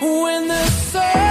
When the sun